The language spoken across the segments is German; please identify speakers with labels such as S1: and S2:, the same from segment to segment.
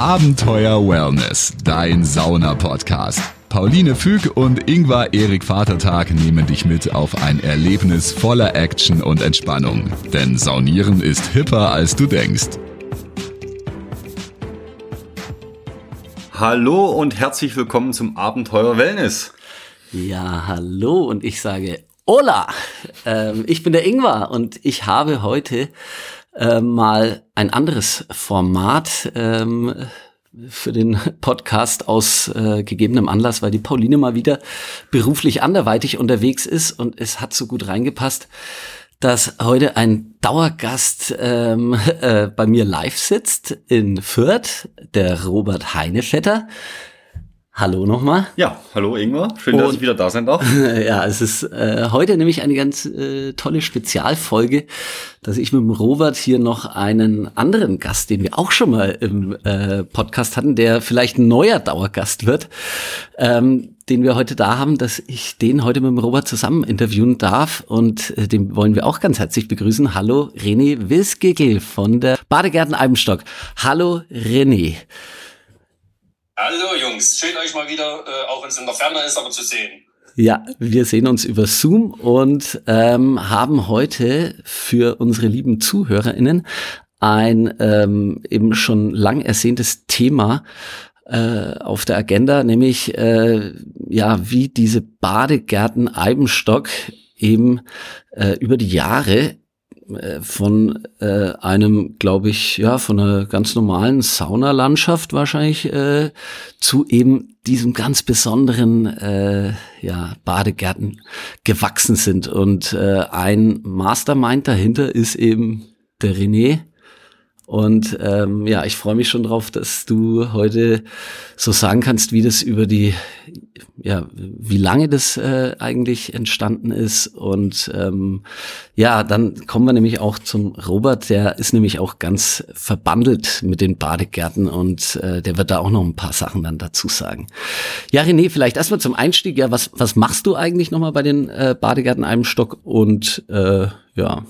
S1: Abenteuer Wellness, dein Sauna-Podcast. Pauline Füg und Ingvar Erik Vatertag nehmen dich mit auf ein Erlebnis voller Action und Entspannung. Denn Saunieren ist hipper, als du denkst.
S2: Hallo und herzlich willkommen zum Abenteuer Wellness.
S3: Ja, hallo und ich sage Hola. Ähm, ich bin der Ingvar und ich habe heute äh, mal ein anderes Format ähm, für den Podcast aus äh, gegebenem Anlass, weil die Pauline mal wieder beruflich anderweitig unterwegs ist und es hat so gut reingepasst, dass heute ein Dauergast ähm, äh, bei mir live sitzt in Fürth, der Robert Heinevetter. Hallo nochmal.
S2: Ja, hallo Ingwer. Schön, dass ich wieder da sein darf.
S3: ja, es ist äh, heute nämlich eine ganz äh, tolle Spezialfolge, dass ich mit dem Robert hier noch einen anderen Gast, den wir auch schon mal im äh, Podcast hatten, der vielleicht ein neuer Dauergast wird, ähm, den wir heute da haben, dass ich den heute mit dem Robert zusammen interviewen darf und äh, den wollen wir auch ganz herzlich begrüßen. Hallo René Wilsgegel von der Badegärten Eibenstock. Hallo René.
S4: Hallo Jungs, schön euch mal wieder, äh, auch wenn es in der Ferne ist, aber zu sehen.
S3: Ja, wir sehen uns über Zoom und ähm, haben heute für unsere lieben ZuhörerInnen ein ähm, eben schon lang ersehntes Thema äh, auf der Agenda, nämlich äh, ja, wie diese Badegärten Eibenstock eben äh, über die Jahre von äh, einem, glaube ich, ja, von einer ganz normalen Saunalandschaft wahrscheinlich äh, zu eben diesem ganz besonderen äh, ja, Badegärten gewachsen sind. Und äh, ein Mastermind dahinter ist eben der René, und ähm, ja, ich freue mich schon drauf, dass du heute so sagen kannst, wie das über die, ja, wie lange das äh, eigentlich entstanden ist. Und ähm, ja, dann kommen wir nämlich auch zum Robert, der ist nämlich auch ganz verbandelt mit den Badegärten und äh, der wird da auch noch ein paar Sachen dann dazu sagen. Ja, René, vielleicht erstmal zum Einstieg, ja, was, was machst du eigentlich nochmal bei den äh, Badegärten einem Stock und äh, ja,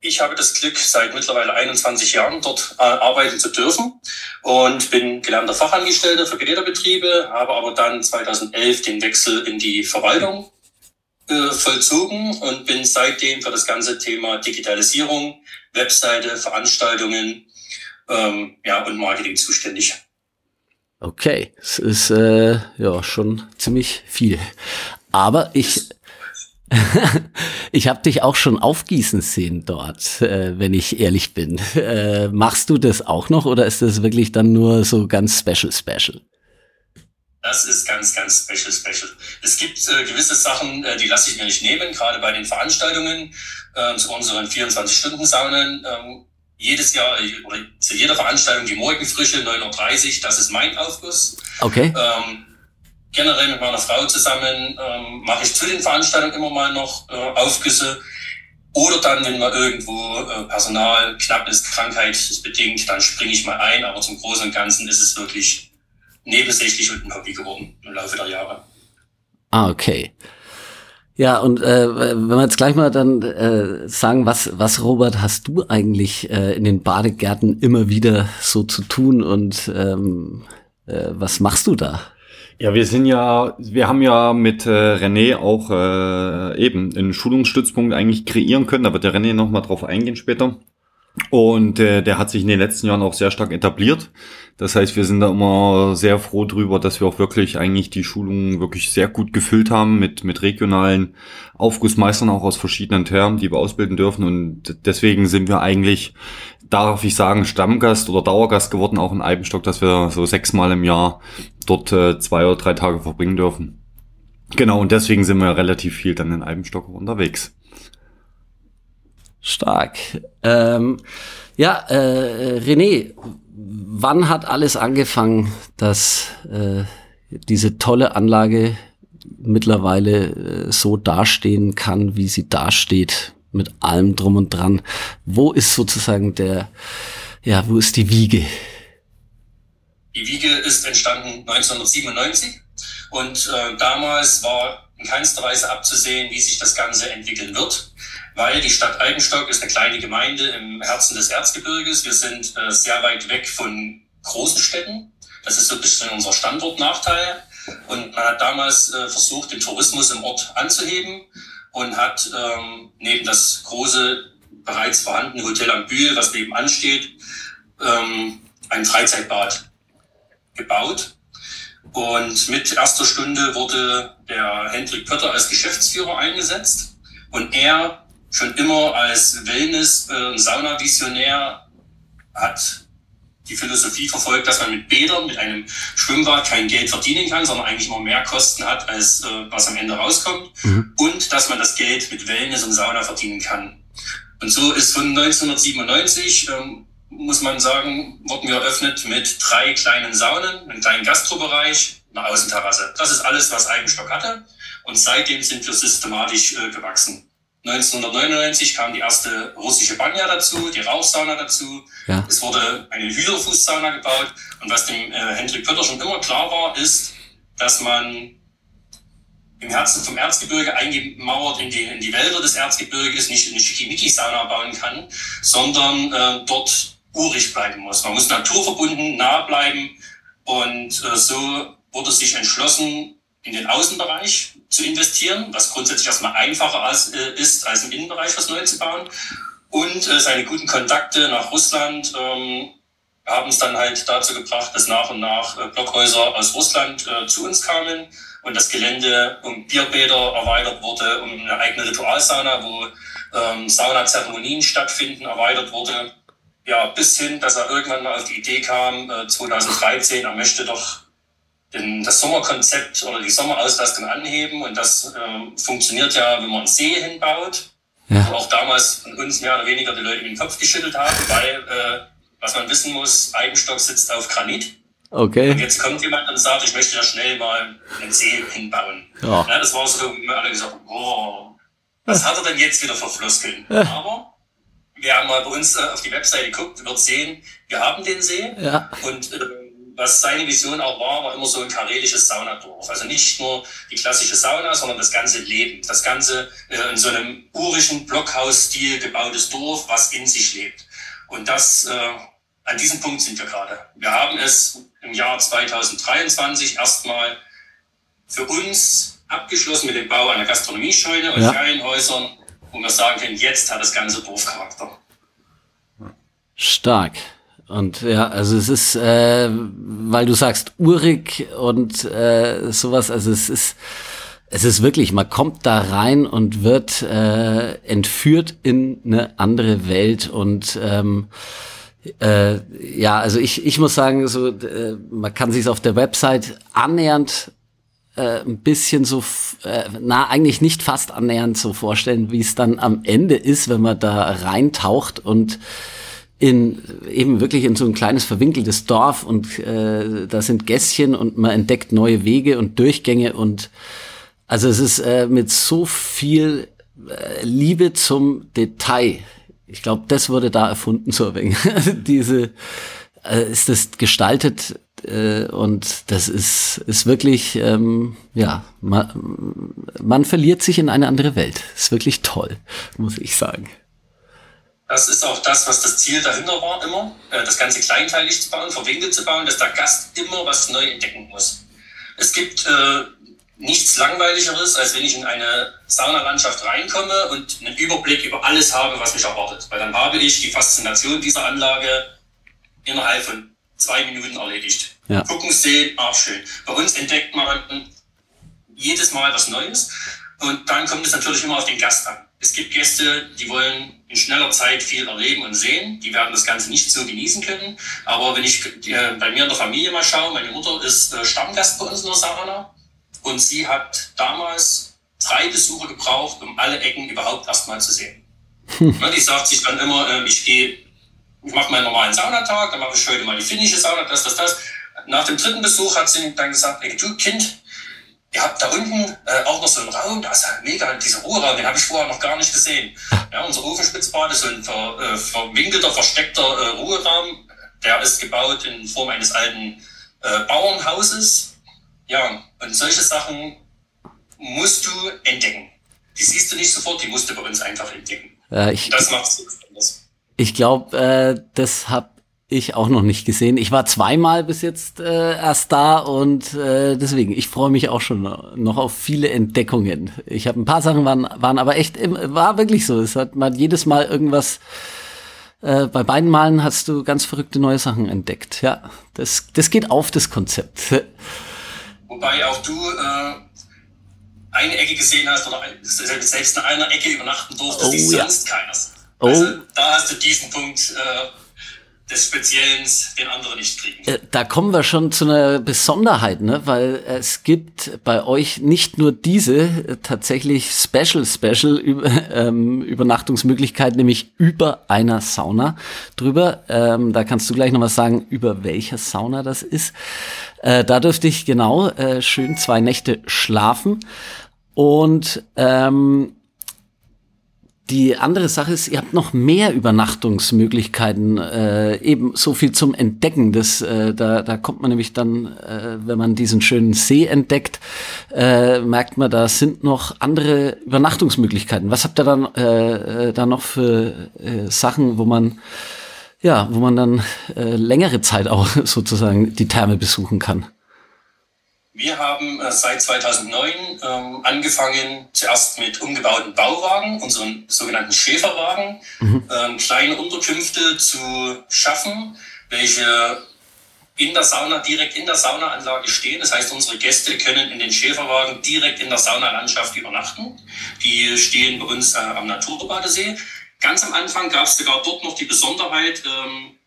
S4: ich habe das Glück, seit mittlerweile 21 Jahren dort äh, arbeiten zu dürfen und bin gelernter Fachangestellter für Gerätebetriebe, habe aber dann 2011 den Wechsel in die Verwaltung äh, vollzogen und bin seitdem für das ganze Thema Digitalisierung, Webseite, Veranstaltungen ähm, ja, und Marketing zuständig.
S3: Okay, es ist äh, ja schon ziemlich viel. Aber ich ich habe dich auch schon aufgießen sehen dort, äh, wenn ich ehrlich bin. Äh, machst du das auch noch oder ist das wirklich dann nur so ganz special special?
S4: Das ist ganz, ganz special special. Es gibt äh, gewisse Sachen, äh, die lasse ich mir nicht nehmen, gerade bei den Veranstaltungen äh, zu unseren 24-Stunden-Saunen. Ähm, jedes Jahr äh, oder zu jeder Veranstaltung die Morgenfrische 9.30 Uhr, das ist mein Aufguss.
S3: Okay.
S4: Ähm, generell mit meiner Frau zusammen ähm, mache ich zu den Veranstaltungen immer mal noch äh, Aufgüsse. Oder dann, wenn mal irgendwo äh, Personal knapp ist, Krankheit ist bedingt, dann springe ich mal ein. Aber zum Großen und Ganzen ist es wirklich nebensächlich und ein Hobby geworden im Laufe der Jahre.
S3: Ah, okay. Ja, und äh, wenn wir jetzt gleich mal dann äh, sagen, was, was Robert, hast du eigentlich äh, in den Badegärten immer wieder so zu tun und ähm, äh, was machst du da?
S2: Ja, wir sind ja, wir haben ja mit äh, René auch äh, eben einen Schulungsstützpunkt eigentlich kreieren können. Da wird der René nochmal drauf eingehen später. Und äh, der hat sich in den letzten Jahren auch sehr stark etabliert. Das heißt, wir sind da immer sehr froh drüber, dass wir auch wirklich eigentlich die Schulungen wirklich sehr gut gefüllt haben mit, mit regionalen Aufgussmeistern auch aus verschiedenen Termen, die wir ausbilden dürfen. Und deswegen sind wir eigentlich darf ich sagen, Stammgast oder Dauergast geworden, auch in Eibenstock, dass wir so sechsmal im Jahr dort äh, zwei oder drei Tage verbringen dürfen. Genau, und deswegen sind wir relativ viel dann in Eibenstock unterwegs.
S3: Stark. Ähm, ja, äh, René, wann hat alles angefangen, dass äh, diese tolle Anlage mittlerweile äh, so dastehen kann, wie sie dasteht? mit allem drum und dran. Wo ist sozusagen der, ja, wo ist die Wiege?
S4: Die Wiege ist entstanden 1997 und äh, damals war in keinster Weise abzusehen, wie sich das Ganze entwickeln wird, weil die Stadt Eibenstock ist eine kleine Gemeinde im Herzen des Erzgebirges. Wir sind äh, sehr weit weg von großen Städten. Das ist so ein bisschen unser Standortnachteil. Und man hat damals äh, versucht, den Tourismus im Ort anzuheben und hat ähm, neben das große, bereits vorhandene Hotel am Bühl, was nebenan steht, ähm, ein Freizeitbad gebaut. Und mit erster Stunde wurde der Hendrik Pötter als Geschäftsführer eingesetzt. Und er schon immer als Wellness- und äh, Sauna-Visionär hat die Philosophie verfolgt, dass man mit Bädern, mit einem Schwimmbad kein Geld verdienen kann, sondern eigentlich immer mehr Kosten hat, als äh, was am Ende rauskommt. Mhm. Und dass man das Geld mit Wellness und Sauna verdienen kann. Und so ist von 1997, ähm, muss man sagen, wurden wir eröffnet mit drei kleinen Saunen, einem kleinen Gastrobereich, einer Außenterrasse. Das ist alles, was Eigenstock hatte. Und seitdem sind wir systematisch äh, gewachsen. 1999 kam die erste russische Banja dazu, die Rauchsauna dazu. Ja. Es wurde eine Hühnerfußsauna gebaut. Und was dem äh, Hendrik Pötter schon immer klar war, ist, dass man im Herzen vom Erzgebirge eingemauert in die, in die Wälder des Erzgebirges nicht eine Schickimicki-Sauna bauen kann, sondern äh, dort urig bleiben muss. Man muss naturverbunden, nah bleiben. Und äh, so wurde sich entschlossen, in den Außenbereich zu investieren, was grundsätzlich erstmal einfacher als, äh, ist, als im Innenbereich was neu zu bauen. Und äh, seine guten Kontakte nach Russland ähm, haben es dann halt dazu gebracht, dass nach und nach äh, Blockhäuser aus Russland äh, zu uns kamen und das Gelände um Bierbäder erweitert wurde, um eine eigene Ritualsauna, wo ähm, Saunazeremonien stattfinden, erweitert wurde. Ja, bis hin, dass er irgendwann mal auf die Idee kam, äh, 2013, er möchte doch das Sommerkonzept oder die Sommerauslastung anheben. Und das äh, funktioniert ja, wenn man einen See hinbaut. Ja. Wo auch damals von uns mehr oder weniger die Leute den Kopf geschüttelt haben, weil, äh, was man wissen muss, Eibenstock sitzt auf Granit.
S3: Okay.
S4: Und jetzt kommt jemand und sagt, ich möchte da schnell mal einen See hinbauen. Ja. ja das war so, wir alle gesagt, boah, was hat er denn jetzt wieder für Floskeln? Ja. Aber wer mal bei uns äh, auf die Webseite guckt, wird sehen, wir haben den See. Ja. Und äh, was seine Vision auch war, war immer so ein karelisches Saunadorf. Also nicht nur die klassische Sauna, sondern das ganze Leben. Das ganze äh, in so einem urischen Blockhausstil gebautes Dorf, was in sich lebt. Und das, äh, an diesem Punkt sind wir gerade. Wir haben es im Jahr 2023 erstmal für uns abgeschlossen mit dem Bau einer Gastronomiescheune und ja. Ferienhäusern, wo wir sagen können, jetzt hat das ganze Dorf Charakter.
S3: Stark. Und ja, also es ist, äh, weil du sagst urig und äh, sowas, also es ist, es ist wirklich, man kommt da rein und wird äh, entführt in eine andere Welt. Und ähm, äh, ja, also ich, ich muss sagen, so äh, man kann sich auf der Website annähernd äh, ein bisschen so, äh, na eigentlich nicht fast annähernd so vorstellen, wie es dann am Ende ist, wenn man da reintaucht. Und in eben wirklich in so ein kleines verwinkeltes Dorf und äh, da sind Gässchen und man entdeckt neue Wege und Durchgänge und also es ist äh, mit so viel äh, Liebe zum Detail. Ich glaube, das wurde da erfunden so ein wenig. Diese äh, ist das gestaltet äh, und das ist ist wirklich ähm, ja man, man verliert sich in eine andere Welt. Ist wirklich toll, muss ich sagen.
S4: Das ist auch das, was das Ziel dahinter war, immer, äh, das Ganze kleinteilig zu bauen, verwinkelt zu bauen, dass der Gast immer was neu entdecken muss. Es gibt äh, nichts Langweiligeres, als wenn ich in eine Saunalandschaft reinkomme und einen Überblick über alles habe, was mich erwartet. Weil dann habe ich die Faszination dieser Anlage innerhalb von zwei Minuten erledigt. Ja. Gucken, sehen, ach schön. Bei uns entdeckt man jedes Mal was Neues und dann kommt es natürlich immer auf den Gast an. Es gibt Gäste, die wollen in schneller Zeit viel erleben und sehen. Die werden das Ganze nicht so genießen können. Aber wenn ich äh, bei mir in der Familie mal schaue, meine Mutter ist äh, Stammgast bei uns in der Sauna und sie hat damals drei Besuche gebraucht, um alle Ecken überhaupt erstmal zu sehen. Hm. die sagt sich dann immer, äh, ich gehe, ich mache meinen normalen Saunatag, dann mache ich heute mal die finnische Sauna, das, das, das. Nach dem dritten Besuch hat sie dann gesagt, ey, du Kind, ihr habt da unten äh, auch noch so einen Raum, da ist ja mega, dieser Ruheraum, den habe ich vorher noch gar nicht gesehen. Ja, unser Ofenspitzbad ist so ein ver, äh, verwinkelter, versteckter äh, Ruheraum. Der ist gebaut in Form eines alten äh, Bauernhauses. Ja, und solche Sachen musst du entdecken. Die siehst du nicht sofort, die musst du bei uns einfach entdecken.
S3: Ja, ich,
S4: das macht es anders.
S3: Ich glaube, äh, das habe ich auch noch nicht gesehen. Ich war zweimal bis jetzt äh, erst da und äh, deswegen, ich freue mich auch schon noch auf viele Entdeckungen. Ich habe ein paar Sachen waren, waren aber echt, war wirklich so. Es hat man jedes Mal irgendwas. Äh, bei beiden Malen hast du ganz verrückte neue Sachen entdeckt. Ja, das, das geht auf das Konzept.
S4: Wobei auch du äh, eine Ecke gesehen hast oder selbst in einer Ecke übernachten durftest, oh, die ja. sonst keiner. Oh. Also da hast du diesen Punkt äh, des Speziellen den andere nicht kriegen.
S3: Äh, da kommen wir schon zu einer Besonderheit, ne? weil es gibt bei euch nicht nur diese äh, tatsächlich Special Special ähm, Übernachtungsmöglichkeit, nämlich über einer Sauna drüber. Ähm, da kannst du gleich noch was sagen, über welcher Sauna das ist. Äh, da dürfte ich genau äh, schön zwei Nächte schlafen. Und ähm, die andere Sache ist, ihr habt noch mehr Übernachtungsmöglichkeiten, äh, eben so viel zum Entdecken. Das, äh, da, da kommt man nämlich dann, äh, wenn man diesen schönen See entdeckt, äh, merkt man, da sind noch andere Übernachtungsmöglichkeiten. Was habt ihr dann äh, äh, da noch für äh, Sachen, wo man ja, wo man dann äh, längere Zeit auch sozusagen die Therme besuchen kann?
S4: Wir haben äh, seit 2009 ähm, angefangen, zuerst mit umgebauten Bauwagen, unseren sogenannten Schäferwagen, mhm. ähm, kleine Unterkünfte zu schaffen, welche in der Sauna, direkt in der Saunaanlage stehen. Das heißt, unsere Gäste können in den Schäferwagen direkt in der Saunalandschaft übernachten. Die stehen bei uns äh, am Naturbadesee. Ganz am Anfang gab es sogar dort noch die Besonderheit, ähm,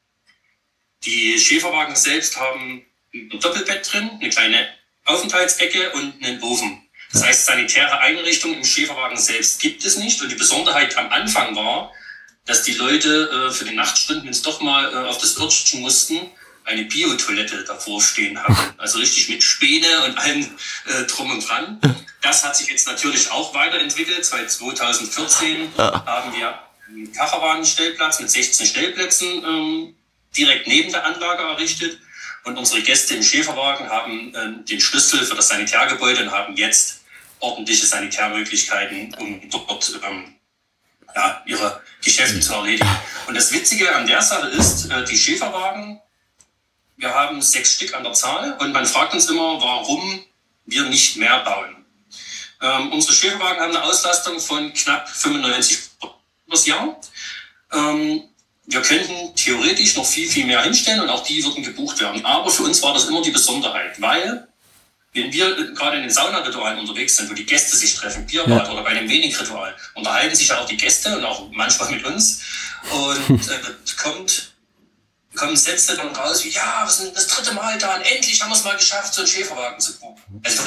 S4: die Schäferwagen selbst haben ein Doppelbett drin, eine kleine Aufenthaltsecke und einen Ofen. Das heißt, sanitäre Einrichtungen im Schäferwagen selbst gibt es nicht. Und die Besonderheit am Anfang war, dass die Leute äh, für die Nachtstunden, wenn es doch mal äh, auf das Örtchen mussten, eine Biotoilette davor stehen haben. Also richtig mit Späne und allem äh, drum und dran. Das hat sich jetzt natürlich auch weiterentwickelt. Seit 2014 haben wir einen Karawanenstellplatz mit 16 Stellplätzen ähm, direkt neben der Anlage errichtet. Und unsere Gäste im Schäferwagen haben äh, den Schlüssel für das Sanitärgebäude und haben jetzt ordentliche Sanitärmöglichkeiten, um dort ähm, ja, ihre Geschäfte zu erledigen. Und das Witzige an der Sache ist, äh, die Schäferwagen, wir haben sechs Stück an der Zahl und man fragt uns immer, warum wir nicht mehr bauen. Ähm, unsere Schäferwagen haben eine Auslastung von knapp 95 das Jahr. Ähm, wir könnten theoretisch noch viel, viel mehr hinstellen und auch die würden gebucht werden. Aber für uns war das immer die Besonderheit, weil wenn wir gerade in den Saunaritualen unterwegs sind, wo die Gäste sich treffen, Bierbad ja. oder bei einem Wenig-Ritual, unterhalten sich ja auch die Gäste und auch manchmal mit uns. Und äh, kommt, kommen Sätze dann raus wie, ja, wir sind das dritte Mal da und endlich haben wir es mal geschafft, so einen Schäferwagen zu buchen. Also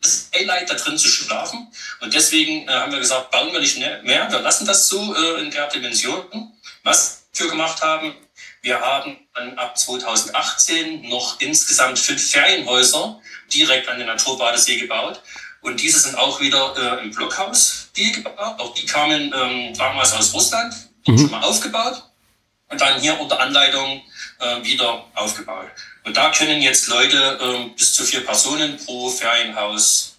S4: das Highlight da drin zu schlafen. Und deswegen äh, haben wir gesagt, bauen wir nicht mehr, wir lassen das so äh, in der Dimension. Was für gemacht haben. Wir haben dann ab 2018 noch insgesamt fünf Ferienhäuser direkt an den Naturbadesee gebaut. Und diese sind auch wieder äh, im Blockhaus die gebaut. Auch die kamen ähm, damals aus Russland, mhm. schon mal aufgebaut und dann hier unter Anleitung äh, wieder aufgebaut. Und da können jetzt Leute äh, bis zu vier Personen pro Ferienhaus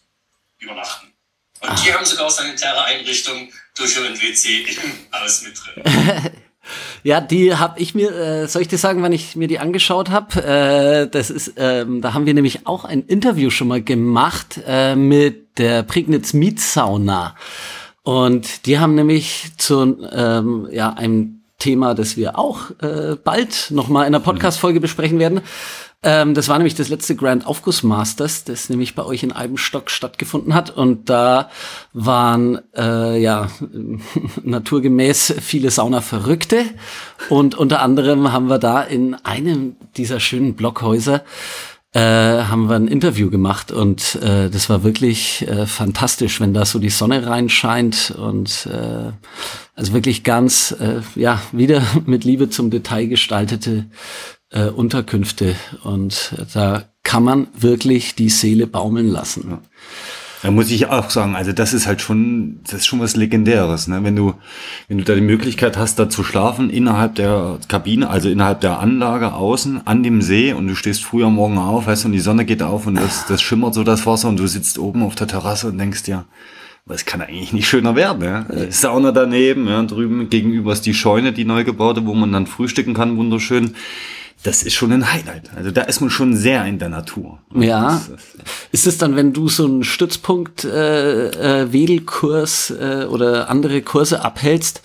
S4: übernachten. Und ah. die haben sogar sanitäre Einrichtungen durch und WC im Haus mit drin.
S3: Ja, die habe ich mir, äh, soll ich dir sagen, wann ich mir die angeschaut habe? Äh, das ist, ähm, da haben wir nämlich auch ein Interview schon mal gemacht äh, mit der Prignitz Mietsauna. Und die haben nämlich zu ähm, ja, einem Thema, das wir auch äh, bald nochmal in der Podcast-Folge besprechen werden, ähm, das war nämlich das letzte Grand Aufguss Masters, das nämlich bei euch in Eibenstock stattgefunden hat. Und da waren äh, ja naturgemäß viele Sauna-Verrückte. Und unter anderem haben wir da in einem dieser schönen Blockhäuser äh, haben wir ein Interview gemacht und äh, das war wirklich äh, fantastisch, wenn da so die Sonne reinscheint und äh, also wirklich ganz äh, ja wieder mit Liebe zum Detail gestaltete äh, Unterkünfte und da kann man wirklich die Seele baumeln lassen. Ja.
S2: Da muss ich auch sagen, also das ist halt schon, das ist schon was Legendäres, ne? Wenn du, wenn du da die Möglichkeit hast, da zu schlafen innerhalb der Kabine, also innerhalb der Anlage außen an dem See und du stehst früher morgen auf, weißt du, und die Sonne geht auf und das, das schimmert so das Wasser und du sitzt oben auf der Terrasse und denkst dir, es kann eigentlich nicht schöner werden. Ja? Die Sauna daneben, ja, drüben gegenüber ist die Scheune, die neu gebaute, wo man dann frühstücken kann, wunderschön. Das ist schon ein Highlight. Also da ist man schon sehr in der Natur.
S3: Ja. Ist es dann, wenn du so einen Stützpunkt äh, äh, Wedelkurs äh, oder andere Kurse abhältst,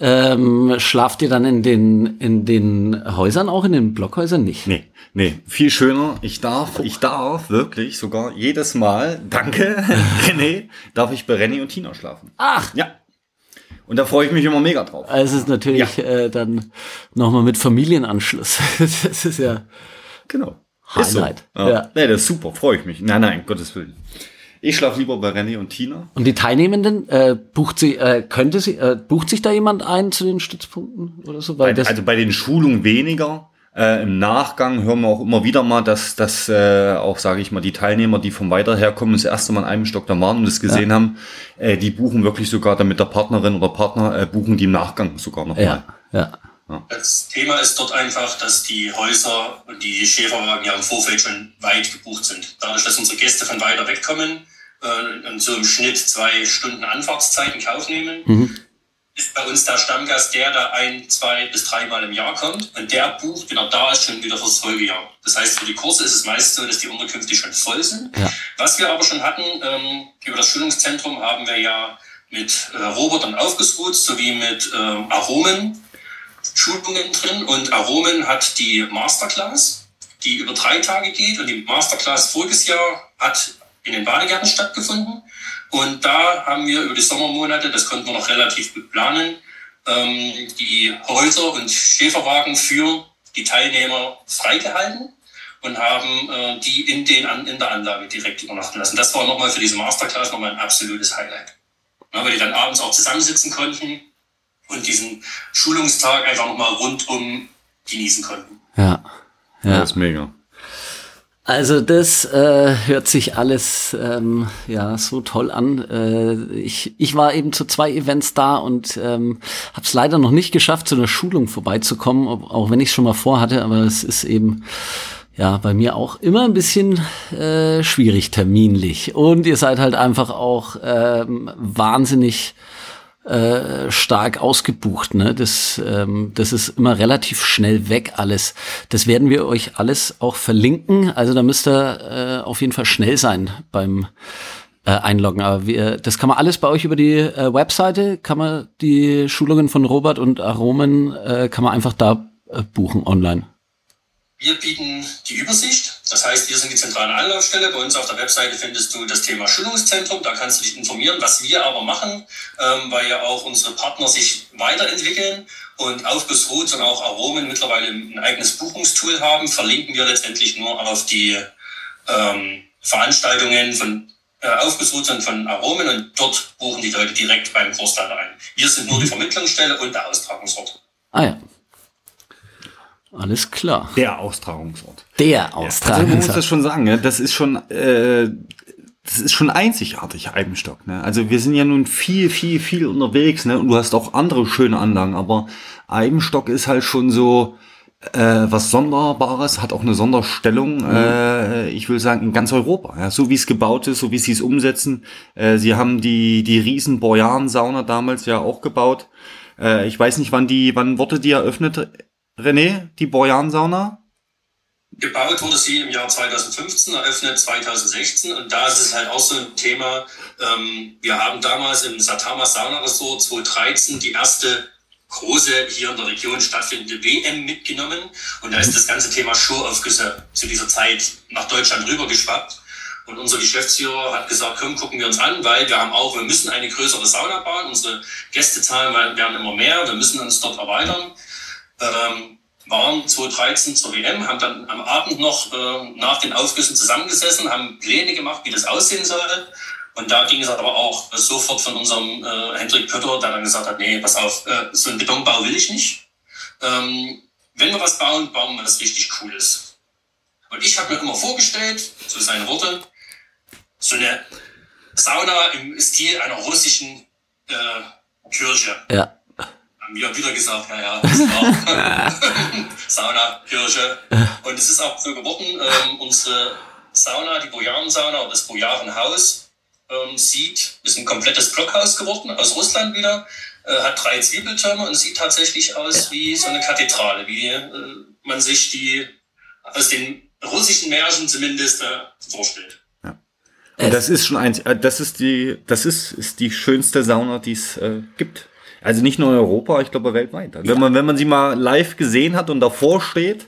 S3: ähm, schlaft ihr dann in den in den Häusern auch in den Blockhäusern nicht?
S2: Nee, nee, viel schöner. Ich darf, ich darf wirklich sogar jedes Mal, danke, René, darf ich bei René und Tina schlafen.
S3: Ach,
S2: Ja. Und da freue ich mich immer mega drauf.
S3: also es ist natürlich äh, dann nochmal mit Familienanschluss. das ist ja
S2: Genau.
S3: Highlight,
S2: Ist so. Ja.
S3: ja.
S2: Nee, das ist super, freue ich mich. Nein, nein, Gottes Willen. Ich schlafe lieber bei René und Tina.
S3: Und die Teilnehmenden, äh, bucht sie, äh, könnte sie, äh, bucht sich da jemand ein zu den Stützpunkten oder so? Das,
S2: also bei den Schulungen weniger. Äh, Im Nachgang hören wir auch immer wieder mal, dass, dass äh, auch, sage ich mal, die Teilnehmer, die von weiter herkommen, das erste Mal in einem Stock da waren und das gesehen haben, äh, die buchen wirklich sogar dann mit der Partnerin oder Partner, äh, buchen die im Nachgang sogar noch
S3: ja, ja.
S4: Das Thema ist dort einfach, dass die Häuser und die Schäferwagen ja im Vorfeld schon weit gebucht sind. Dadurch, dass unsere Gäste von weiter weg kommen äh, und so im Schnitt zwei Stunden Anfahrtszeit in Kauf nehmen, ist bei uns der Stammgast der, der ein, zwei bis dreimal im Jahr kommt und der bucht, wenn er da ist, schon wieder fürs Folgejahr. Das heißt, für die Kurse ist es meist so, dass die Unterkünfte schon voll sind.
S3: Ja.
S4: Was wir aber schon hatten, ähm, über das Schulungszentrum haben wir ja mit äh, Robotern aufgesucht, sowie mit ähm, Aromen Schulungen drin und Aromen hat die Masterclass, die über drei Tage geht und die Masterclass voriges Jahr hat in den Badegärten stattgefunden und da haben wir über die Sommermonate, das konnten wir noch relativ gut planen, ähm, die Häuser und Schäferwagen für die Teilnehmer freigehalten und haben äh, die in, den, in der Anlage direkt übernachten lassen. Das war nochmal für diese Masterclass nochmal ein absolutes Highlight. Ja, weil die dann abends auch zusammensitzen konnten und diesen Schulungstag einfach nochmal rundum genießen konnten.
S3: ja. Ja.
S2: Das ist mega.
S3: Also das äh, hört sich alles ähm, ja so toll an. Äh, ich, ich war eben zu zwei Events da und ähm, habe es leider noch nicht geschafft, zu einer Schulung vorbeizukommen, ob, auch wenn ich schon mal vorhatte. Aber es ist eben ja bei mir auch immer ein bisschen äh, schwierig terminlich. Und ihr seid halt einfach auch ähm, wahnsinnig äh, stark ausgebucht. Ne? Das, ähm, das ist immer relativ schnell weg alles. Das werden wir euch alles auch verlinken. Also da müsst ihr äh, auf jeden Fall schnell sein beim äh, Einloggen. Aber wir, das kann man alles bei euch über die äh, Webseite, kann man die Schulungen von Robert und Aromen, äh, kann man einfach da äh, buchen online.
S4: Wir bieten die Übersicht. Das heißt, wir sind die zentrale Anlaufstelle. Bei uns auf der Webseite findest du das Thema Schulungszentrum. Da kannst du dich informieren, was wir aber machen, ähm, weil ja auch unsere Partner sich weiterentwickeln und auf bis Rot und auch Aromen mittlerweile ein eigenes Buchungstool haben, verlinken wir letztendlich nur auf die ähm, Veranstaltungen von äh, auf bis Rot und von Aromen und dort buchen die Leute direkt beim Kursleiter ein. Wir sind nur die Vermittlungsstelle und der Austragungsort.
S3: Ah ja. Alles klar.
S2: Der Austragungsort.
S3: Der
S2: Also man muss
S3: Austragungsort.
S2: das schon sagen, ne? das ist schon, äh, das ist schon einzigartig, Eibenstock. Ne? Also wir sind ja nun viel, viel, viel unterwegs, ne? Und du hast auch andere schöne Anlagen, aber Eibenstock ist halt schon so äh, was Sonderbares, hat auch eine Sonderstellung. Äh, ich will sagen in ganz Europa. Ja? So wie es gebaut ist, so wie sie es umsetzen. Äh, sie haben die die riesen Bojan-Sauna damals ja auch gebaut. Äh, ich weiß nicht, wann die, wann wurde die eröffnet, René, die Bojan-Sauna?
S4: Gebaut wurde sie im Jahr 2015, eröffnet 2016 und da ist es halt auch so ein Thema. Ähm, wir haben damals im Satama Sauna Resort 2013 die erste große hier in der Region stattfindende WM mitgenommen und da ist das ganze Thema Show-Aufgüsse zu dieser Zeit nach Deutschland rübergeschwappt. Und unser Geschäftsführer hat gesagt, komm, gucken wir uns an, weil wir haben auch, wir müssen eine größere Sauna bauen. Unsere Gästezahlen werden immer mehr, wir müssen uns dort erweitern. Ähm, waren 2013 zur WM, haben dann am Abend noch äh, nach den Aufgüssen zusammengesessen, haben Pläne gemacht, wie das aussehen soll. Und da ging es aber auch sofort von unserem äh, Hendrik Pötter, der dann gesagt hat, nee, pass auf, äh, so einen Betonbau will ich nicht. Ähm, wenn wir was bauen, bauen wir das richtig Cooles. Und ich habe mir immer vorgestellt, so seine Worte, so eine Sauna im Stil einer russischen äh, Kirche
S3: Ja.
S4: Haben wir wieder gesagt, ja, ja, das war Sauna, Kirche. Und es ist auch so geworden, ähm, unsere Sauna, die Bojarensauna oder das Bojarenhaus, ähm, sieht, ist ein komplettes Blockhaus geworden, aus Russland wieder, äh, hat drei Zwiebeltürme und sieht tatsächlich aus wie so eine Kathedrale, wie äh, man sich die aus den russischen Märchen zumindest äh, vorstellt.
S2: Ja. Und das ist schon eins, äh, das ist die, das ist, ist die schönste Sauna, die es äh, gibt. Also nicht nur in Europa, ich glaube weltweit. Wenn man, wenn man sie mal live gesehen hat und davor steht,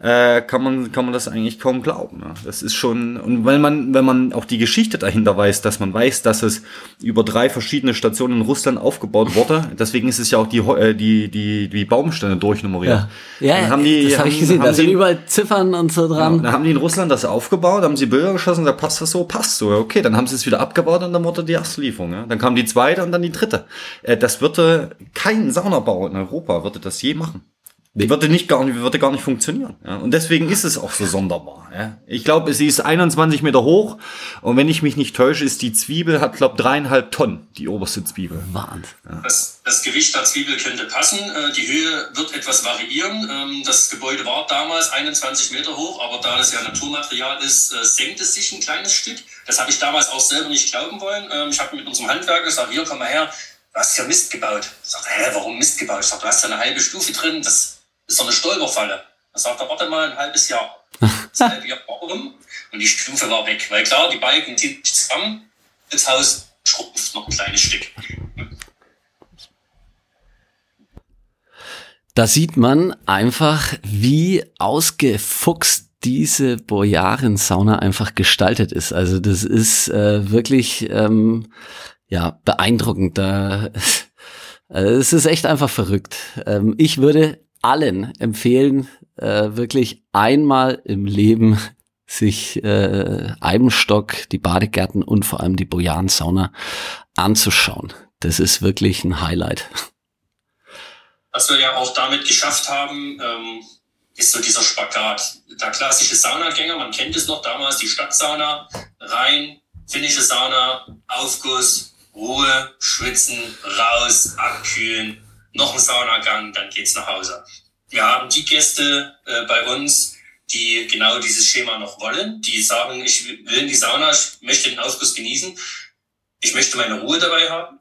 S2: äh, kann man kann man das eigentlich kaum glauben. Ne? Das ist schon und weil man wenn man auch die Geschichte dahinter weiß, dass man weiß, dass es über drei verschiedene Stationen in Russland aufgebaut wurde. Deswegen ist es ja auch die äh, die die die Baumstämme durchnummeriert.
S3: Ja, ja haben die, das habe ich gesehen. Da sind überall Ziffern und so dran.
S2: Ja, dann haben die in Russland das aufgebaut, haben sie Bilder geschossen, da passt das so, passt so. Okay, dann haben sie es wieder abgebaut und dann wurde die erste Lieferung. Ja? Dann kam die zweite und dann die dritte. Äh, das würde kein Saunabau in Europa würde das je machen. Nee. Würde nicht gar nicht, würde gar nicht funktionieren. Ja. Und deswegen ist es auch so sonderbar. Ja. Ich glaube, sie ist 21 Meter hoch und wenn ich mich nicht täusche, ist die Zwiebel, hat glaube dreieinhalb Tonnen, die oberste Zwiebel.
S3: Wahnsinn.
S4: Ja. Das, das Gewicht der Zwiebel könnte passen. Äh, die Höhe wird etwas variieren. Ähm, das Gebäude war damals 21 Meter hoch, aber da das ja Naturmaterial ist, äh, senkt es sich ein kleines Stück. Das habe ich damals auch selber nicht glauben wollen. Ähm, ich habe mit unserem Handwerker gesagt, hier, komm mal her, du hast ja Mist gebaut. Ich sagte, hä, warum Mist gebaut? Ich sagte, du hast ja eine halbe Stufe drin, das ist so eine Stolperfalle. Da sagt er, warte mal ein halbes Jahr. Das halbe Jahr war rum und die Stufe war weg. Weil klar, die Balken ziehen sich zusammen, das Haus schrumpft noch ein kleines Stück.
S3: Da sieht man einfach, wie ausgefuchst diese Bojaren-Sauna einfach gestaltet ist. Also das ist äh, wirklich ähm, ja beeindruckend. Da, äh, es ist echt einfach verrückt. Ähm, ich würde allen empfehlen, äh, wirklich einmal im Leben sich äh, Eibenstock, die Badegärten und vor allem die Bojan-Sauna anzuschauen. Das ist wirklich ein Highlight.
S4: Was wir ja auch damit geschafft haben, ähm, ist so dieser Spagat. Der klassische Saunagänger, man kennt es noch damals, die Stadtsauna, rein, finnische Sauna, Aufguss, Ruhe, schwitzen, raus, abkühlen, noch ein Saunagang, dann geht's nach Hause. Wir haben die Gäste äh, bei uns, die genau dieses Schema noch wollen, die sagen, ich will in die Sauna, ich möchte den Aufguss genießen, ich möchte meine Ruhe dabei haben.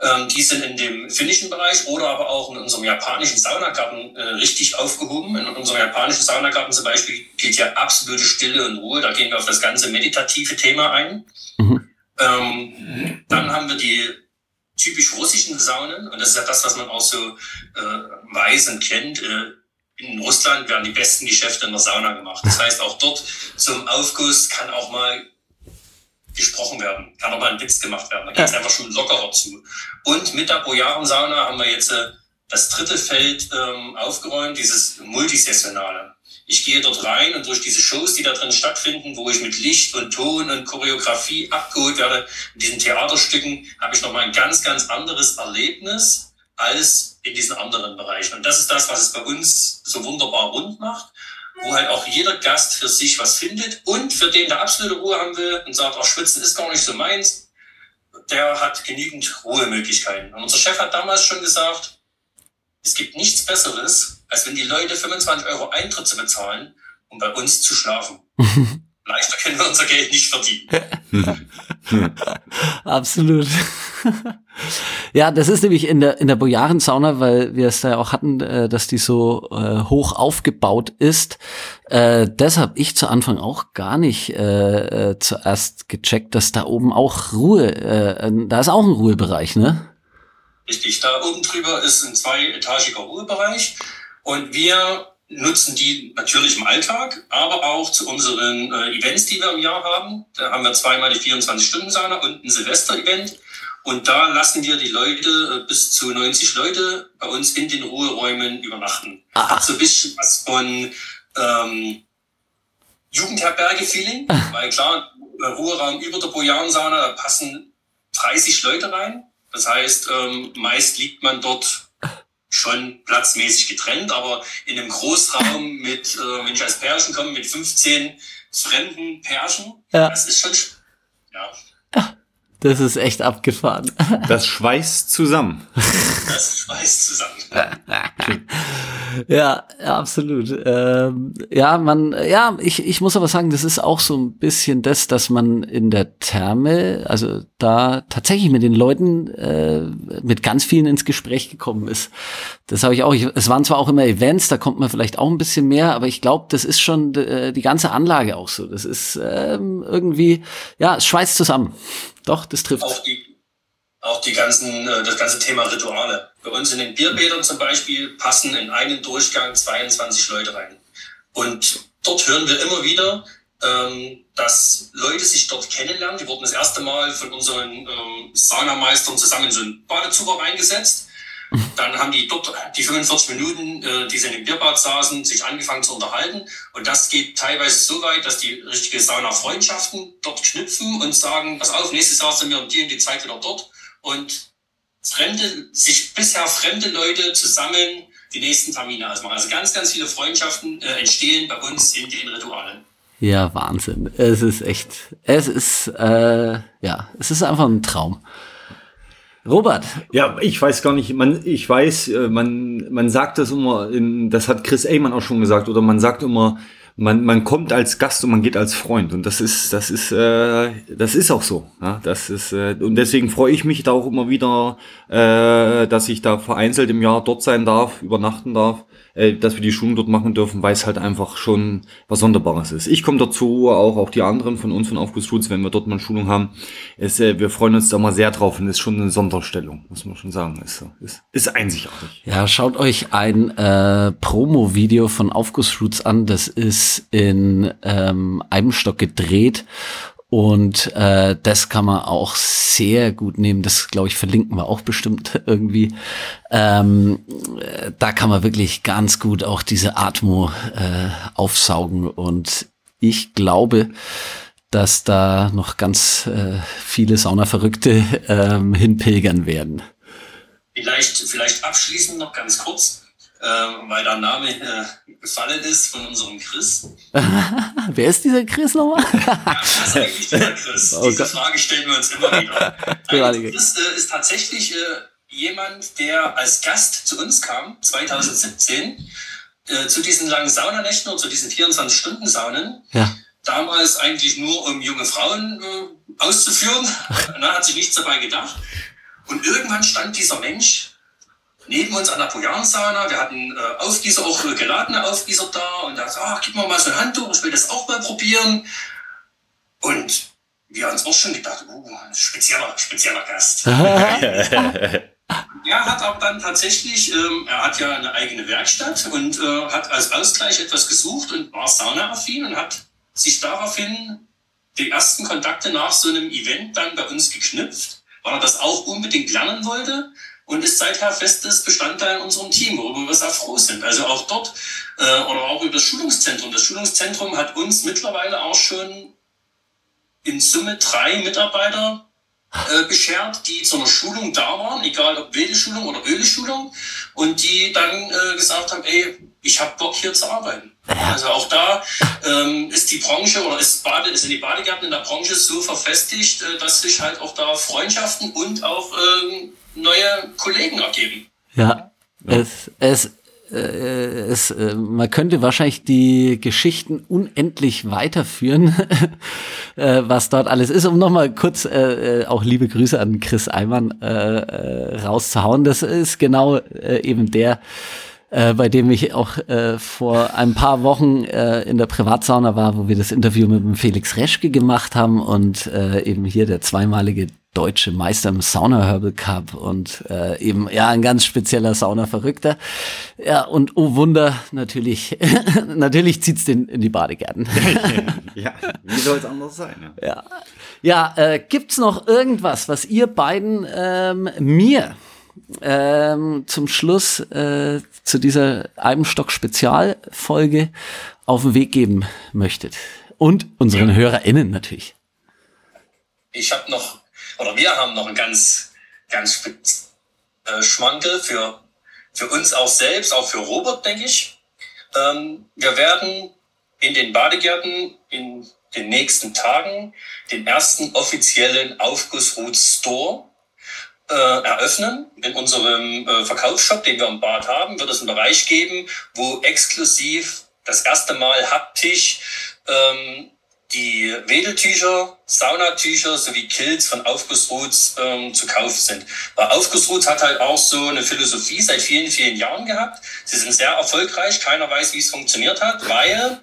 S4: Ähm, die sind in dem finnischen Bereich oder aber auch in unserem japanischen Saunagarten äh, richtig aufgehoben. In unserem japanischen Saunagarten zum Beispiel gilt ja absolute Stille und Ruhe. Da gehen wir auf das ganze meditative Thema ein. Mhm. Ähm, dann haben wir die typisch russischen Saunen. Und das ist ja das, was man auch so äh, weiß und kennt. Äh, in Russland werden die besten Geschäfte in der Sauna gemacht. Das heißt, auch dort zum Aufguss kann auch mal gesprochen werden, kann auch mal ein Witz gemacht werden. Da geht es einfach schon lockerer zu. Und mit der Bojarensauna haben wir jetzt äh, das dritte Feld ähm, aufgeräumt, dieses Multisessionale ich gehe dort rein und durch diese Shows, die da drin stattfinden, wo ich mit Licht und Ton und Choreografie abgeholt werde, in diesen Theaterstücken, habe ich nochmal ein ganz, ganz anderes Erlebnis als in diesen anderen Bereichen. Und das ist das, was es bei uns so wunderbar rund macht, wo halt auch jeder Gast für sich was findet und für den der absolute Ruhe haben will und sagt, auch Schwitzen ist gar nicht so meins, der hat genügend Ruhemöglichkeiten. Und unser Chef hat damals schon gesagt, es gibt nichts Besseres, als wenn die Leute 25 Euro Eintritt zu bezahlen, um bei uns zu schlafen. Leichter können wir unser Geld nicht verdienen.
S3: Absolut. ja, das ist nämlich in der, in der Bojaren-Sauna, weil wir es da ja auch hatten, äh, dass die so äh, hoch aufgebaut ist. Äh, deshalb ich zu Anfang auch gar nicht äh, äh, zuerst gecheckt, dass da oben auch Ruhe, äh, da ist auch ein Ruhebereich, ne?
S4: Richtig, da oben drüber ist ein zweietagiger Ruhebereich und wir nutzen die natürlich im Alltag, aber auch zu unseren äh, Events, die wir im Jahr haben. Da haben wir zweimal die 24-Stunden-Sauna und ein Silvester-Event. Und da lassen wir die Leute, äh, bis zu 90 Leute, bei uns in den Ruheräumen übernachten. Ah. Hat so ein bisschen was von ähm, Jugendherberge-Feeling, weil klar, Ruheraum über der Bojan-Sauna, da passen 30 Leute rein. Das heißt, ähm, meist liegt man dort schon platzmäßig getrennt, aber in einem Großraum mit, äh, wenn ich als Pärchen komme, mit 15 fremden Pärchen, ja. das ist schon, ja.
S3: Das ist echt abgefahren.
S2: Das schweißt zusammen.
S4: Das schweißt zusammen.
S3: ja, absolut. Ähm, ja, man, ja, ich, ich muss aber sagen, das ist auch so ein bisschen das, dass man in der Therme, also da tatsächlich mit den Leuten, äh, mit ganz vielen ins Gespräch gekommen ist. Das habe ich auch. Ich, es waren zwar auch immer Events, da kommt man vielleicht auch ein bisschen mehr, aber ich glaube, das ist schon äh, die ganze Anlage auch so. Das ist ähm, irgendwie, ja, es schweißt zusammen. Doch, das trifft.
S4: Auch die, auch die ganzen, äh, das ganze Thema Rituale. Bei uns in den Bierbädern zum Beispiel passen in einen Durchgang 22 Leute rein. Und dort hören wir immer wieder, ähm, dass Leute sich dort kennenlernen. Die wurden das erste Mal von unseren ähm, Saunameistern zusammen in so einen Badezuber reingesetzt. Dann haben die dort die 45 Minuten, äh, die sie in dem Bierbad saßen, sich angefangen zu unterhalten. Und das geht teilweise so weit, dass die richtige Sauna-Freundschaften dort knüpfen und sagen, pass auf, nächstes Jahr sind wir um die und die Zeit wieder dort. Und fremde, sich bisher fremde Leute zusammen die nächsten Termine ausmachen. Also ganz, ganz viele Freundschaften äh, entstehen bei uns in den Ritualen.
S3: Ja, Wahnsinn. Es ist echt, es ist, äh, ja, es ist einfach ein Traum. Robert.
S2: Ja, ich weiß gar nicht, man, ich weiß, äh, man, man sagt das immer, in, das hat Chris Ayman auch schon gesagt, oder man sagt immer, man, man kommt als Gast und man geht als Freund. Und das ist, das ist, äh, das ist auch so. Ja? Das ist, äh, und deswegen freue ich mich da auch immer wieder, äh, dass ich da vereinzelt im Jahr dort sein darf, übernachten darf äh, dass wir die Schulung dort machen dürfen, weil es halt einfach schon was Sonderbares ist. Ich komme dazu, auch, auch die anderen von uns von Aufgussschutz, wenn wir dort mal Schulung haben. Es, äh, wir freuen uns da mal sehr drauf und ist schon eine Sonderstellung, muss man schon sagen. Ist, ist, ist einzigartig.
S3: Ja, schaut euch ein äh, Promo-Video von Aufgussroots an. Das ist in ähm, Eibenstock gedreht und äh, das kann man auch sehr gut nehmen. Das, glaube ich, verlinken wir auch bestimmt irgendwie. Ähm, da kann man wirklich ganz gut auch diese Atmo äh, aufsaugen. Und ich glaube, dass da noch ganz äh, viele Saunaverrückte ähm, hinpilgern werden.
S4: Vielleicht, vielleicht abschließend noch ganz kurz äh, weil der Name äh, gefallen ist von unserem Chris.
S3: Wer ist dieser Chris nochmal?
S4: ja, wer ist eigentlich dieser Chris? Oh Diese Frage stellen wir uns immer wieder. Also Chris äh, ist tatsächlich äh, jemand, der als Gast zu uns kam, 2017, äh, zu diesen langen Saunanächten und zu diesen 24-Stunden-Saunen.
S3: Ja.
S4: Damals eigentlich nur, um junge Frauen äh, auszuführen. Na, hat sich nichts dabei gedacht. Und irgendwann stand dieser Mensch neben uns an der Pojansauna. Wir hatten äh, Aufgießer, auch äh, geladene Aufgießer da und da sagt, ach, gib mir mal so ein Handtuch, ich will das auch mal probieren. Und wir haben uns auch schon gedacht, oh, spezieller, spezieller Gast. er hat aber dann tatsächlich, ähm, er hat ja eine eigene Werkstatt und äh, hat als Ausgleich etwas gesucht und war saunaaffin und hat sich daraufhin die ersten Kontakte nach so einem Event dann bei uns geknüpft, weil er das auch unbedingt lernen wollte und ist seither festes Bestandteil in unserem Team, worüber wir sehr froh sind. Also auch dort äh, oder auch über das Schulungszentrum. Das Schulungszentrum hat uns mittlerweile auch schon in Summe drei Mitarbeiter äh, beschert, die zu einer Schulung da waren, egal ob wilde Schulung oder öle Schulung, und die dann äh, gesagt haben, ey, ich habe Bock hier zu arbeiten. Also auch da ähm, ist die Branche oder ist, Bade, ist in die Badegärten in der Branche so verfestigt, äh, dass sich halt auch da Freundschaften und auch ähm, neue Kollegen ergeben.
S3: Ja, ja. es, es, äh, es, äh, man könnte wahrscheinlich die Geschichten unendlich weiterführen, äh, was dort alles ist. Um nochmal kurz äh, äh, auch liebe Grüße an Chris Eimann äh, rauszuhauen. Das ist genau eben der, äh, bei dem ich auch äh, vor ein paar Wochen äh, in der Privatsauna war, wo wir das Interview mit dem Felix Reschke gemacht haben und eben hier der zweimalige deutsche Meister im Sauna Herbal Cup und äh, eben ja ein ganz spezieller Sauna-Verrückter. Ja, und oh Wunder, natürlich, natürlich zieht's den in die Badegärten.
S2: ja, wie soll es anders sein?
S3: Ja, ja, ja äh, gibt's noch irgendwas, was ihr beiden ähm, mir ähm, zum Schluss äh, zu dieser Eibenstock-Spezialfolge auf den Weg geben möchtet? Und unseren ja. HörerInnen natürlich.
S4: Ich habe noch oder wir haben noch ein ganz, ganz äh, Schmankel für, für uns auch selbst, auch für Robert, denke ich. Ähm, wir werden in den Badegärten in den nächsten Tagen den ersten offiziellen Aufgussroot Store äh, eröffnen. In unserem äh, Verkaufsshop, den wir im Bad haben, wird es einen Bereich geben, wo exklusiv das erste Mal haptisch ähm, die Wedeltücher, Saunatücher sowie Kills von Aufgussroots ähm, zu kaufen sind. Weil Aufgussroots hat halt auch so eine Philosophie seit vielen, vielen Jahren gehabt. Sie sind sehr erfolgreich. Keiner weiß, wie es funktioniert hat, weil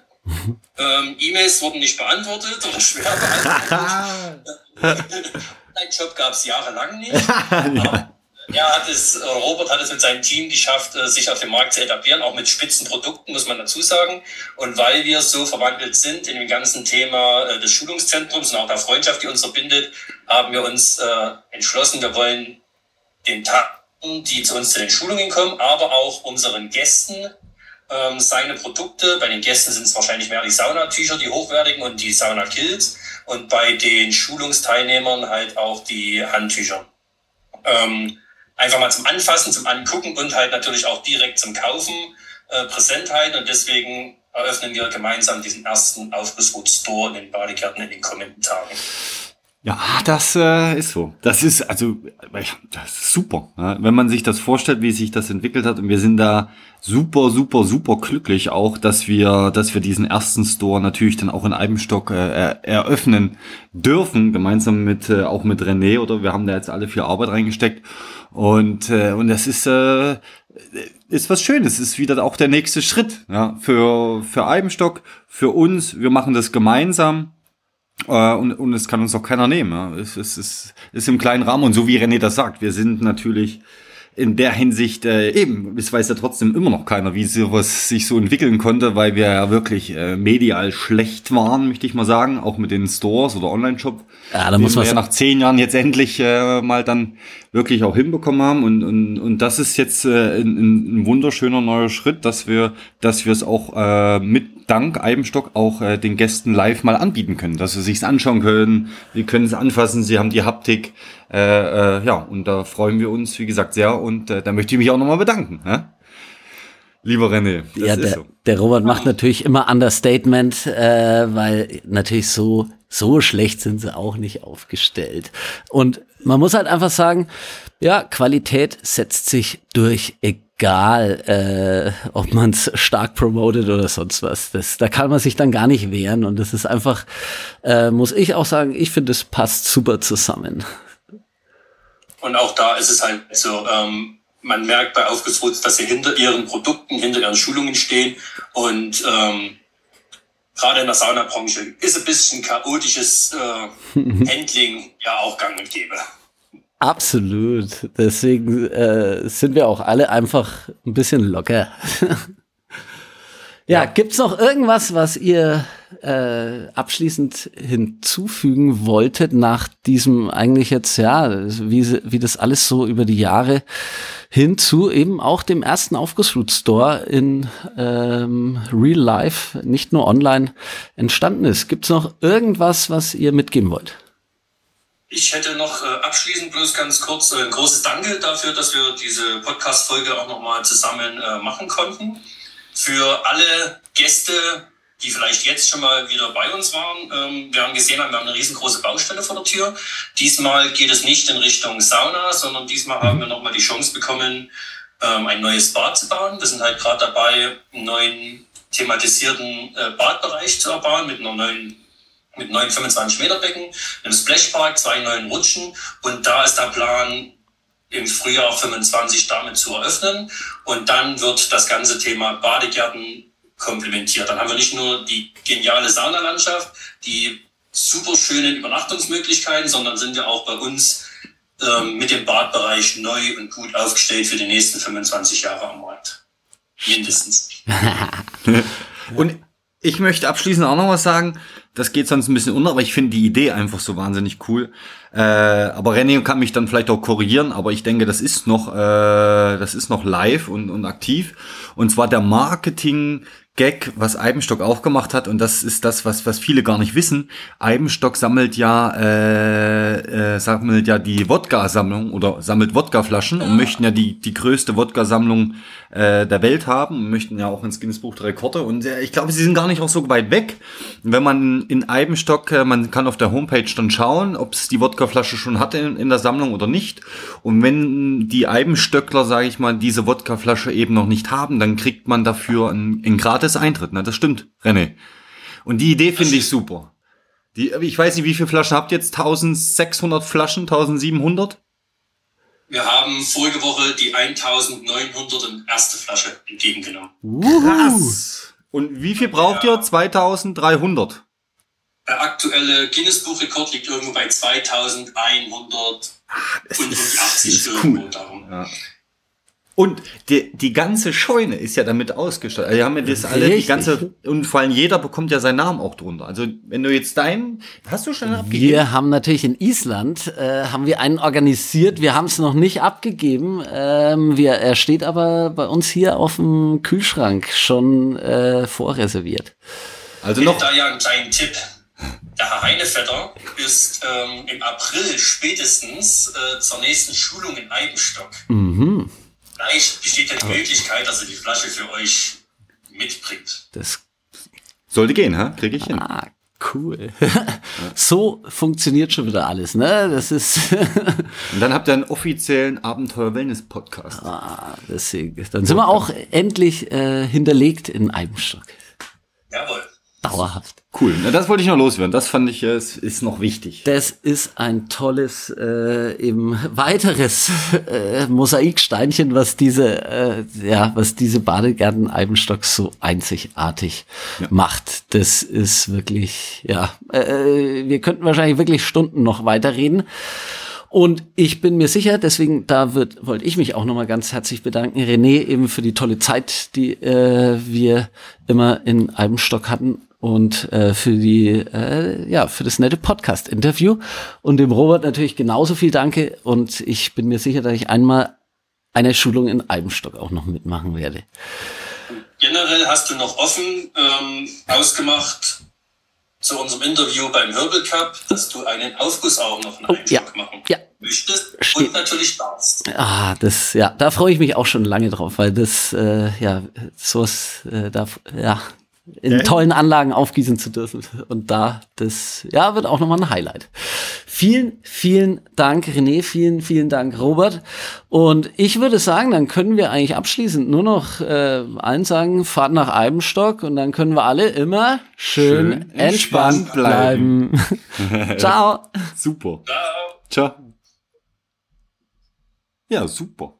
S4: ähm, E-Mails wurden nicht beantwortet oder schwer beantwortet. Job gab es jahrelang nicht. ja. Er hat es, äh, Robert hat es mit seinem Team geschafft, äh, sich auf dem Markt zu etablieren, auch mit Spitzenprodukten, muss man dazu sagen. Und weil wir so verwandelt sind in dem ganzen Thema äh, des Schulungszentrums und auch der Freundschaft, die uns verbindet, haben wir uns entschlossen, wir wollen den Taten, die zu uns zu den Schulungen kommen, aber auch unseren Gästen ähm, seine Produkte. Bei den Gästen sind es wahrscheinlich mehr die Saunatücher, die hochwertigen und die Sauna-Kills. Und bei den Schulungsteilnehmern halt auch die Handtücher. Ähm, einfach mal zum Anfassen, zum Angucken und halt natürlich auch direkt zum Kaufen äh, halten. Und deswegen eröffnen wir gemeinsam diesen ersten Aufgussroot Store in den Badegärten in den kommenden Tagen.
S2: Ja, das äh, ist so. Das ist also das ist super, ja? wenn man sich das vorstellt, wie sich das entwickelt hat. Und wir sind da super, super, super glücklich auch, dass wir, dass wir diesen ersten Store natürlich dann auch in Eibenstock äh, eröffnen dürfen, gemeinsam mit äh, auch mit René. Oder wir haben da jetzt alle viel Arbeit reingesteckt. Und äh, und das ist äh, ist was Schönes. Ist wieder auch der nächste Schritt ja? für für Eibenstock, für uns. Wir machen das gemeinsam äh, und, und es kann uns auch keiner nehmen. Ja. Es, es, es ist im kleinen Rahmen und so wie René das sagt, wir sind natürlich in der Hinsicht äh, eben, es weiß ja trotzdem immer noch keiner, wie sowas sich so entwickeln konnte, weil wir ja wirklich äh, medial schlecht waren, möchte ich mal sagen, auch mit den Stores oder Online-Shop.
S3: Ja, da muss man
S2: ja nach zehn Jahren jetzt endlich äh, mal dann wirklich auch hinbekommen haben und und, und das ist jetzt äh, ein, ein wunderschöner neuer Schritt, dass wir dass wir es auch äh, mit dank Eibenstock auch äh, den Gästen live mal anbieten können, dass sie sich's anschauen können, sie können es anfassen, sie haben die Haptik, äh, äh, ja und da freuen wir uns wie gesagt sehr und äh, da möchte ich mich auch nochmal bedanken. Hä? Lieber René,
S3: das ja, der, so. der Robert macht natürlich immer Understatement, äh, weil natürlich so so schlecht sind sie auch nicht aufgestellt. Und man muss halt einfach sagen, ja, Qualität setzt sich durch, egal egal, äh, ob man es stark promotet oder sonst was. Das, da kann man sich dann gar nicht wehren. Und das ist einfach, äh, muss ich auch sagen, ich finde, es passt super zusammen.
S4: Und auch da ist es halt so, ähm, man merkt bei Aufgeswurz, dass sie hinter ihren Produkten, hinter ihren Schulungen stehen. Und ähm, gerade in der Saunabranche ist ein bisschen chaotisches äh, Handling ja auch gang und gäbe.
S3: Absolut. Deswegen äh, sind wir auch alle einfach ein bisschen locker. ja, gibt's noch irgendwas, was ihr äh, abschließend hinzufügen wolltet nach diesem eigentlich jetzt, ja, wie, wie das alles so über die Jahre hinzu eben auch dem ersten Aufgussroot Store in ähm, Real Life, nicht nur online, entstanden ist. Gibt's noch irgendwas, was ihr mitgeben wollt?
S4: Ich hätte noch äh, abschließend bloß ganz kurz äh, ein großes Danke dafür, dass wir diese Podcast-Folge auch nochmal zusammen äh, machen konnten. Für alle Gäste, die vielleicht jetzt schon mal wieder bei uns waren. Ähm, wir haben gesehen, wir haben eine riesengroße Baustelle vor der Tür. Diesmal geht es nicht in Richtung Sauna, sondern diesmal haben wir nochmal die Chance bekommen, ähm, ein neues Bad zu bauen. Wir sind halt gerade dabei, einen neuen thematisierten äh, Badbereich zu erbauen mit einer neuen mit neuen 25 Meter Becken, einem Splashpark, zwei neuen Rutschen und da ist der Plan, im Frühjahr 25 damit zu eröffnen und dann wird das ganze Thema Badegärten komplementiert. Dann haben wir nicht nur die geniale Saunalandschaft, die super schönen Übernachtungsmöglichkeiten, sondern sind wir auch bei uns ähm, mit dem Badbereich neu und gut aufgestellt für die nächsten 25 Jahre am Markt. Mindestens.
S2: und ich möchte abschließend auch noch was sagen. Das geht sonst ein bisschen unter, aber ich finde die Idee einfach so wahnsinnig cool. Äh, aber René kann mich dann vielleicht auch korrigieren, aber ich denke, das ist noch, äh, das ist noch live und, und aktiv. Und zwar der Marketing Gag, was Eibenstock auch gemacht hat, und das ist das, was, was viele gar nicht wissen. Eibenstock sammelt ja, äh, äh, sammelt ja die Wodka-Sammlung oder sammelt Wodka-Flaschen und möchten ja die, die größte Wodka-Sammlung äh, der Welt haben und möchten ja auch ins Guinness Buch der Rekorde. Und äh, ich glaube, sie sind gar nicht auch so weit weg. Wenn man in Eibenstock, äh, man kann auf der Homepage dann schauen, ob es die Wodka-Flasche schon hatte in, in der Sammlung oder nicht. Und wenn die Eibenstöckler, sage ich mal, diese Wodka-Flasche eben noch nicht haben, dann kriegt man dafür einen, einen gratis Eintritt. Ne? Das stimmt, René. Und die Idee finde ich super. Die, ich weiß nicht, wie viele Flaschen habt ihr jetzt? 1600 Flaschen? 1700?
S4: Wir haben vorige Woche die 1901. Flasche entgegengenommen.
S2: Krass. Und wie viel braucht
S4: Ja.
S2: ihr? 2300.
S4: Der aktuelle Guinness-Buch-Rekord liegt irgendwo bei 2185
S2: ist
S4: irgendwo
S2: cool.
S4: darum.
S2: Ja. Und die, die ganze Scheune ist ja damit ausgestattet. Also wir haben ja das alle, die
S3: Richtig.
S2: ganze, und vor allem jeder bekommt ja seinen Namen auch drunter. Also wenn du jetzt deinen, hast du schon abgegeben?
S3: Wir haben natürlich in Island äh, haben wir einen organisiert. Wir haben es noch nicht abgegeben. Ähm, wir, er steht aber bei uns hier auf dem Kühlschrank schon äh, vorreserviert.
S2: Also
S4: Ich
S2: noch,
S4: da ja einen kleinen Tipp. Der Herr Heinevetter ist ähm, im April spätestens äh, zur nächsten Schulung in Eibenstock.
S3: Mhm.
S4: Vielleicht besteht ja die Möglichkeit, dass er die Flasche für euch mitbringt.
S3: Das
S2: sollte gehen, ha? Krieg ich hin.
S3: ah, cool. so funktioniert schon wieder alles, ne? Das ist
S2: Und dann habt ihr einen offiziellen Abenteuer-Wellness-Podcast.
S3: ah, deswegen. Dann sind wir auch endlich äh, hinterlegt in Eibenstock.
S4: Jawohl.
S3: Dauerhaft.
S2: Cool. Das wollte ich noch loswerden. Das fand ich, äh, ist, noch wichtig.
S3: Das ist ein tolles, äh, eben weiteres äh, Mosaiksteinchen, was diese, äh, ja, was diese Badegärten Eibenstock so einzigartig macht. Das ist wirklich, ja, äh, wir könnten wahrscheinlich wirklich Stunden noch weiterreden. Und ich bin mir sicher, deswegen da wird, wollte ich mich auch nochmal ganz herzlich bedanken, René, eben für die tolle Zeit, die äh, wir immer in Eibenstock hatten und äh, für die, äh, ja, für das nette Podcast-Interview. Und dem Robert natürlich genauso viel Danke. Und ich bin mir sicher, dass ich einmal eine Schulung in Eibenstock auch noch mitmachen werde.
S4: Generell hast du noch offen ähm, ausgemacht zu unserem Interview beim Herbal Cup, dass du einen Aufguss auch noch in
S3: Oh,
S4: Eibenstock
S3: ja.
S4: machen
S3: Ja.
S4: möchtest
S3: Steht.
S4: und natürlich darfst.
S3: Ah, das, ja, da freue ich mich auch schon lange drauf, weil das, äh, ja, sowas, äh, da, ja, in tollen Anlagen aufgießen zu dürfen. Und da, das, ja, wird auch nochmal ein Highlight. Vielen, vielen Dank, René, vielen, vielen Dank, Robert. Und ich würde sagen, dann können wir eigentlich abschließend nur noch äh, allen sagen, fahrt nach Eibenstock und dann können wir alle immer schön,
S2: Schön
S3: entspannt,
S2: entspannt
S3: bleiben. Ciao.
S2: Super.
S4: Ciao.
S2: Ciao. Ja, super.